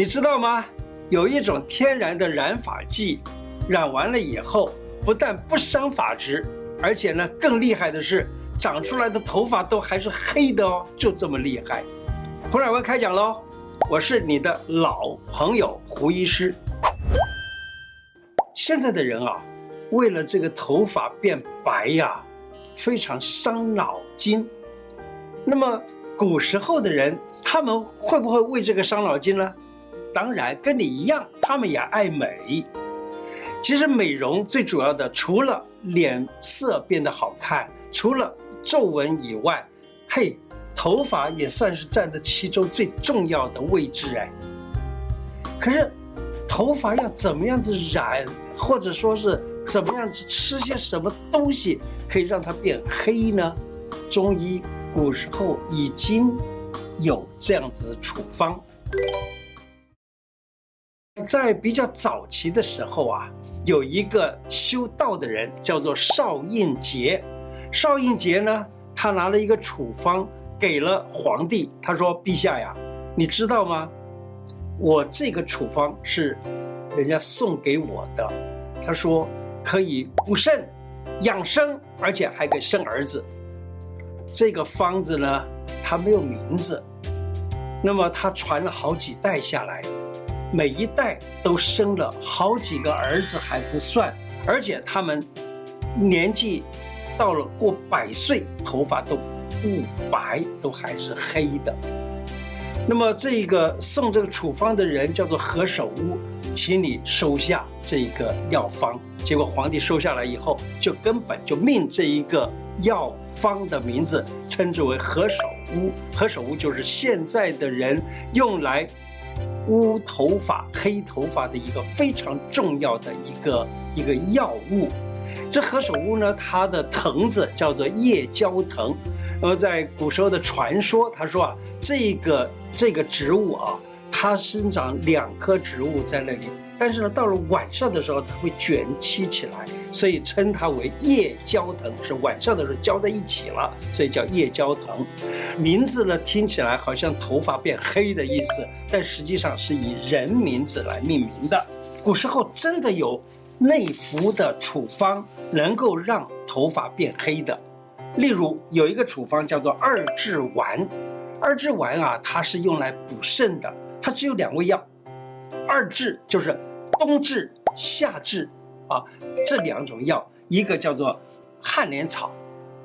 你知道吗？有一种天然的染发剂，染完了以后，不但不伤发质，而且呢，更厉害的是，长出来的头发都还是黑的哦，就这么厉害。胡乃文开讲喽，我是你的老朋友胡医师。现在的人啊，为了这个头发变白呀，非常伤脑筋。那么古时候的人，他们会不会为这个伤脑筋呢？当然，跟你一样，他们也爱美。其实美容最主要的，除了脸色变得好看，除了皱纹以外，嘿，头发也算是占的其中最重要的位置哎。可是，头发要怎么样子染，或者说是怎么样子吃些什么东西，可以让它变黑呢？中医。古时候已经有这样子的处方，在比较早期的时候啊，有一个修道的人叫做邵应节。邵应节呢，他拿了一个处方给了皇帝，他说：“陛下呀，你知道吗？我这个处方是人家送给我的。他说可以补肾、养生，而且还可以生儿子。”这个方子呢，它没有名字，那么他传了好几代下来，每一代都生了好几个儿子还不算，而且他们年纪到了过百岁，头发都不白，都还是黑的。那么这个送这个处方的人叫做何首乌，请你收下这个药方。结果皇帝收下来以后，就根本就命这一个。药方的名字称之为何首乌，何首乌就是现在的人用来乌头发、黑头发的一个非常重要的一个一个药物。这何首乌呢，它的藤子叫做夜交藤。那么在古时候的传说，他说啊，这个这个植物啊，它生长两棵植物在那里。但是呢，到了晚上的时候，它会卷起起来，所以称它为夜交藤，是晚上的时候交在一起了，所以叫夜交藤。名字呢，听起来好像头发变黑的意思，但实际上是以人名字来命名的。古时候真的有内服的处方能够让头发变黑的，例如有一个处方叫做二至丸，二至丸啊，它是用来补肾的，它只有两味药，二至就是。冬至、夏至，啊，这两种药，一个叫做汉莲草，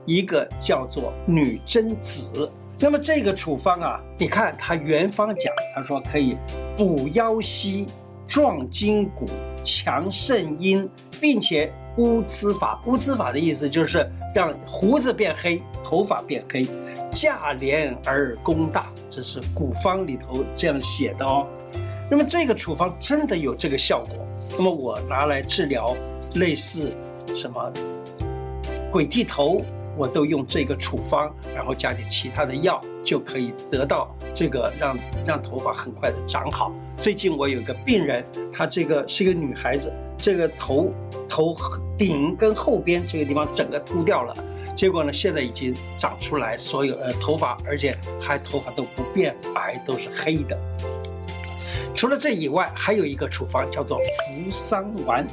一个叫做女贞子。那么这个处方啊，你看它原方讲，他说可以补腰膝、壮筋骨、强肾阴，并且乌髭发。乌髭发的意思就是让胡子变黑，头发变黑，价廉而功大，这是古方里头这样写的哦。那么这个处方真的有这个效果。那么我拿来治疗类似什么鬼剃头，我都用这个处方，然后加点其他的药，就可以得到这个让让头发很快的长好。最近我有个病人，她这个是一个女孩子，这个头头顶跟后边这个地方整个秃掉了，结果呢现在已经长出来所有呃头发，而且还头发都不变白，都是黑的。除了这以外，还有一个处方叫做扶桑丸。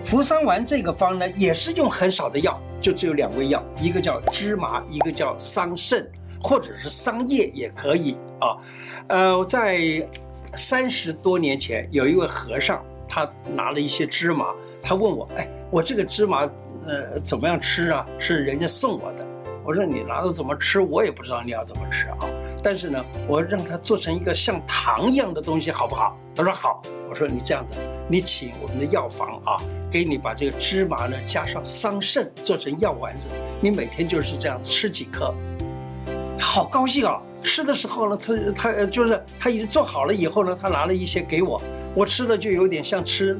扶桑丸这个方呢，也是用很少的药，就只有两味药，一个叫芝麻，一个叫桑葚，或者是桑叶也可以啊。呃，在三十多年前，有一位和尚，他拿了一些芝麻，他问我，哎，我这个芝麻，呃，怎么样吃啊？是人家送我的。我说你拿着怎么吃，我也不知道你要怎么吃啊。但是呢，我让他做成一个像糖一样的东西，好不好？他说好。我说你这样子，你请我们的药房啊，给你把这个芝麻呢加上桑葚做成药丸子，你每天就是这样吃几颗。好高兴啊！吃的时候呢，他他就是他已经做好了以后呢，他拿了一些给我，我吃的就有点像吃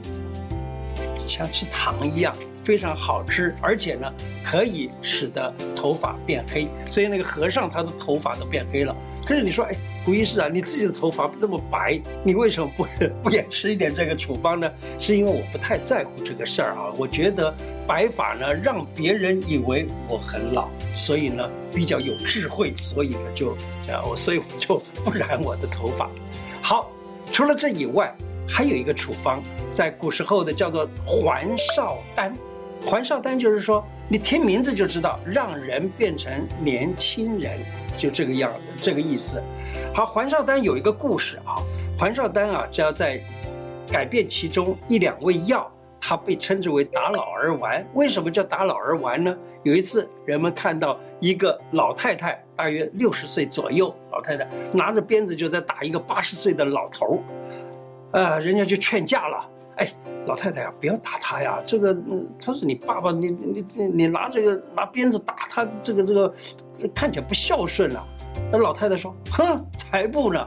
像吃糖一样。非常好吃，而且呢，可以使得头发变黑。所以那个和尚他的头发都变黑了。可是你说，哎，胡医师啊，你自己的头发那么白，你为什么不不也吃一点这个处方呢？是因为我不太在乎这个事儿啊。我觉得白发呢，让别人以为我很老，所以呢比较有智慧，所以呢就这样，我所以我就不染我的头发。好。除了这以外，还有一个处方，在古时候的叫做还少丹。还少丹就是说，你听名字就知道，让人变成年轻人，就这个样子，这个意思。好，还少丹有一个故事啊，还少丹啊，只要在改变其中一两味药，它被称之为打老儿丸。为什么叫打老儿丸呢？有一次，人们看到一个老太太，大约六十岁左右，老太太拿着鞭子就在打一个八十岁的老头儿，呃，人家就劝架了，老太太呀，不要打他呀！这个，嗯他说你爸爸，你你你你拿这个拿鞭子打他，这个这个看起来不孝顺了。那老太太说：“哼，才不呢！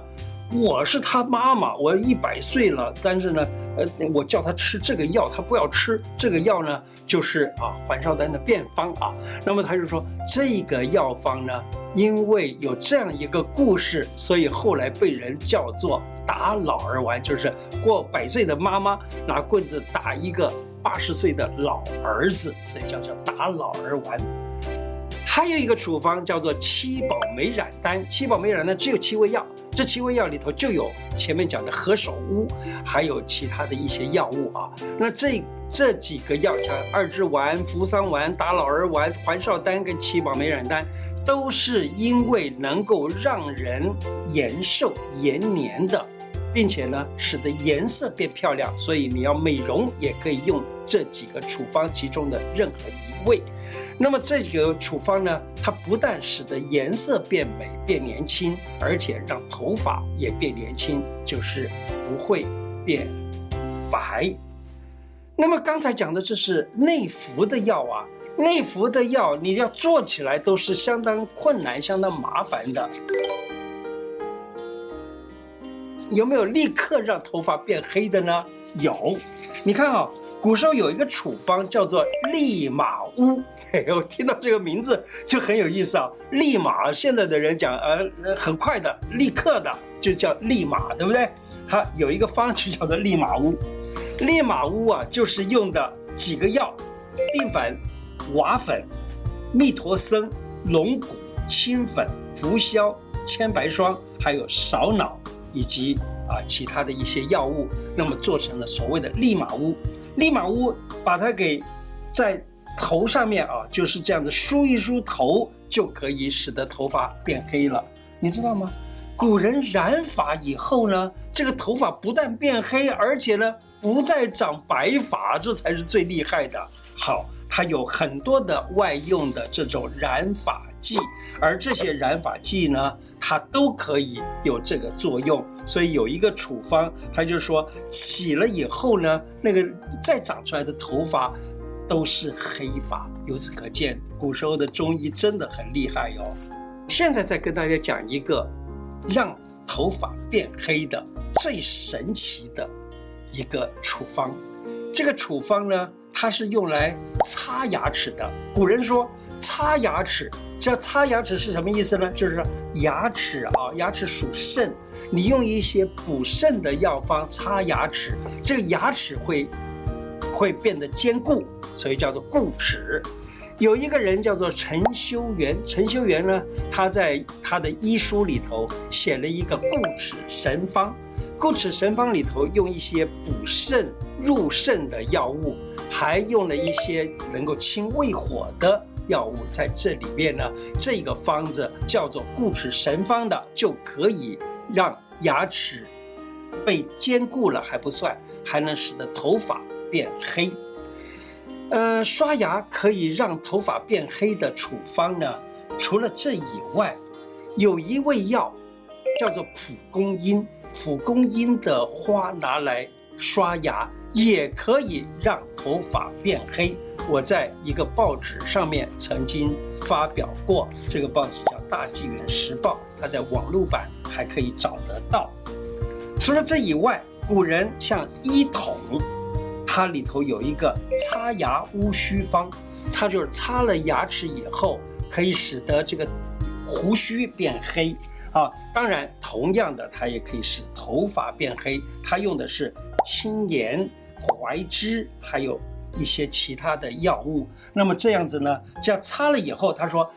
我是他妈妈，我一百岁了，但是呢，呃，我叫他吃这个药，他不要吃。这个药呢，就是啊，还少丹的便方啊。那么他就说，这个药方呢，因为有这样一个故事，所以后来被人叫做。”打老儿丸，就是过百岁的妈妈拿棍子打一个八十岁的老儿子，所以叫做打老儿丸。还有一个处方叫做七宝美染丹，七宝美染丹只有七味药，这七味药里头就有前面讲的何首乌，还有其他的一些药物啊。那这这几个药，像二之丸、扶桑丸、打老儿丸、还少丹跟七宝美染丹，都是因为能够让人延寿延年的。并且呢，使得颜色变漂亮，所以你要美容也可以用这几个处方其中的任何一味。那么这个处方呢，它不但使得颜色变美变年轻，而且让头发也变年轻，就是不会变白。那么刚才讲的这是内服的药啊，内服的药你要做起来都是相当困难、相当麻烦的。有没有立刻让头发变黑的呢？有，你看啊，古时候有一个处方叫做利马乌，嘿，我听到这个名字就很有意思啊。利马，现在的人讲呃，很快的，立刻的，就叫利马，对不对？它有一个方剂叫做利马乌，利马乌啊，就是用的几个药：淀粉、瓦粉、蜜陀僧、龙骨、青粉、浮消、千白霜，还有芍脑。以及啊其他的一些药物，那么做成了所谓的利马乌。利马乌把它给在头上面啊，就是这样子梳一梳头，就可以使得头发变黑了。你知道吗？古人染发以后呢，这个头发不但变黑，而且呢不再长白发，这才是最厉害的。好，它有很多的外用的这种染发。剂，而这些染发剂呢，它都可以有这个作用。所以有一个处方，他就说洗了以后呢，那个再长出来的头发都是黑发。由此可见，古时候的中医真的很厉害哟。现在再跟大家讲一个让头发变黑的最神奇的一个处方。这个处方呢，它是用来擦牙齿的。古人说。擦牙齿，这擦牙齿是什么意思呢？就是说牙齿啊，牙齿属肾，你用一些补肾的药方擦牙齿，这个牙齿会会变得坚固，所以叫做固齿。有一个人叫做陈修元，陈修元呢，他在他的医书里头写了一个固齿神方，固齿神方里头用一些补肾入肾的药物，还用了一些能够清胃火的。药物在这里面呢，这个方子叫做固齿神方的，就可以让牙齿被坚固了还不算，还能使得头发变黑。呃，刷牙可以让头发变黑的处方呢，除了这以外，有一味药叫做蒲公英，蒲公英的花拿来刷牙也可以让头发变黑。我在一个报纸上面曾经发表过，这个报纸叫《大纪元时报》，它在网络版还可以找得到。除了这以外，古人像医统，它里头有一个擦牙乌须方，它就是擦了牙齿以后，可以使得这个胡须变黑啊。当然，同样的，它也可以使头发变黑。它用的是青盐、槐枝，还有。一些其他的药物，那么这样子呢，这样擦了以后，他说，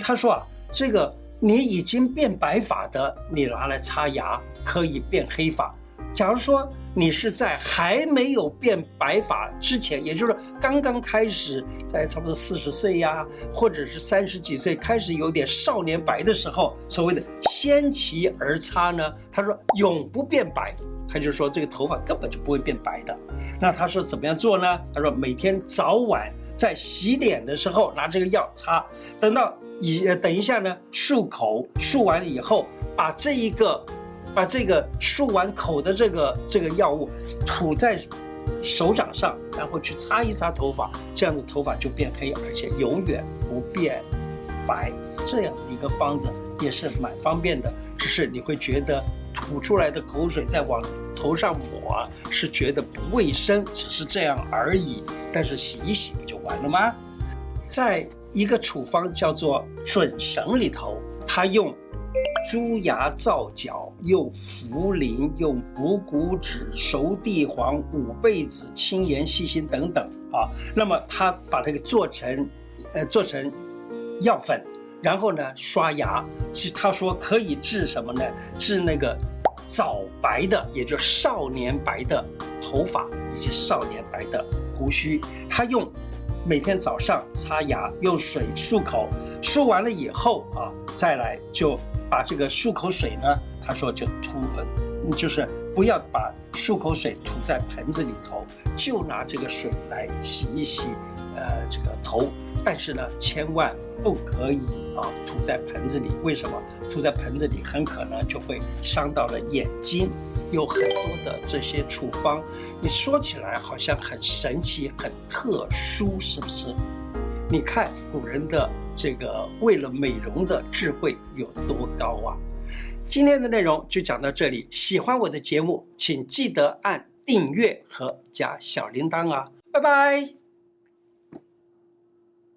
他说啊，这个你已经变白发的，你拿来擦牙可以变黑发；假如说你是在还没有变白发之前，也就是刚刚开始在差不多四十岁呀，或者是三十几岁开始有点少年白的时候，所谓的先齐而擦呢，他说永不变白，他就说这个头发根本就不会变白的。那他说怎么样做呢？他说每天早晚在洗脸的时候拿这个药擦，等到一等一下呢漱口，漱完了以后把这一个。把这个漱完口的这个这个药物涂在手掌上，然后去擦一擦头发，这样子头发就变黑，而且永远不变白。这样的一个方子也是蛮方便的，只是你会觉得吐出来的口水再往头上抹是觉得不卫生，只是这样而已。但是洗一洗不就完了吗？在一个处方叫做准绳里头，他用。猪牙皂角，用茯苓，用补骨脂、熟地黄、五倍子、青盐、细辛等等啊。那么他把这个做成，呃，做成药粉，然后呢刷牙。其实他说可以治什么呢？治那个早白的，也就是少年白的头发以及少年白的胡须。他用每天早上擦牙，用水漱口，漱完了以后啊，再来就。把这个漱口水呢，他说就涂，就是不要把漱口水涂在盆子里头，就拿这个水来洗一洗，呃，这个头。但是呢，千万不可以啊涂在盆子里。为什么？涂在盆子里很可能就会伤到了眼睛。有很多的这些处方，你说起来好像很神奇、很特殊，是不是？你看古人的这个为了美容的智慧有多高啊！今天的内容就讲到这里。喜欢我的节目，请记得按订阅和加小铃铛啊！拜拜。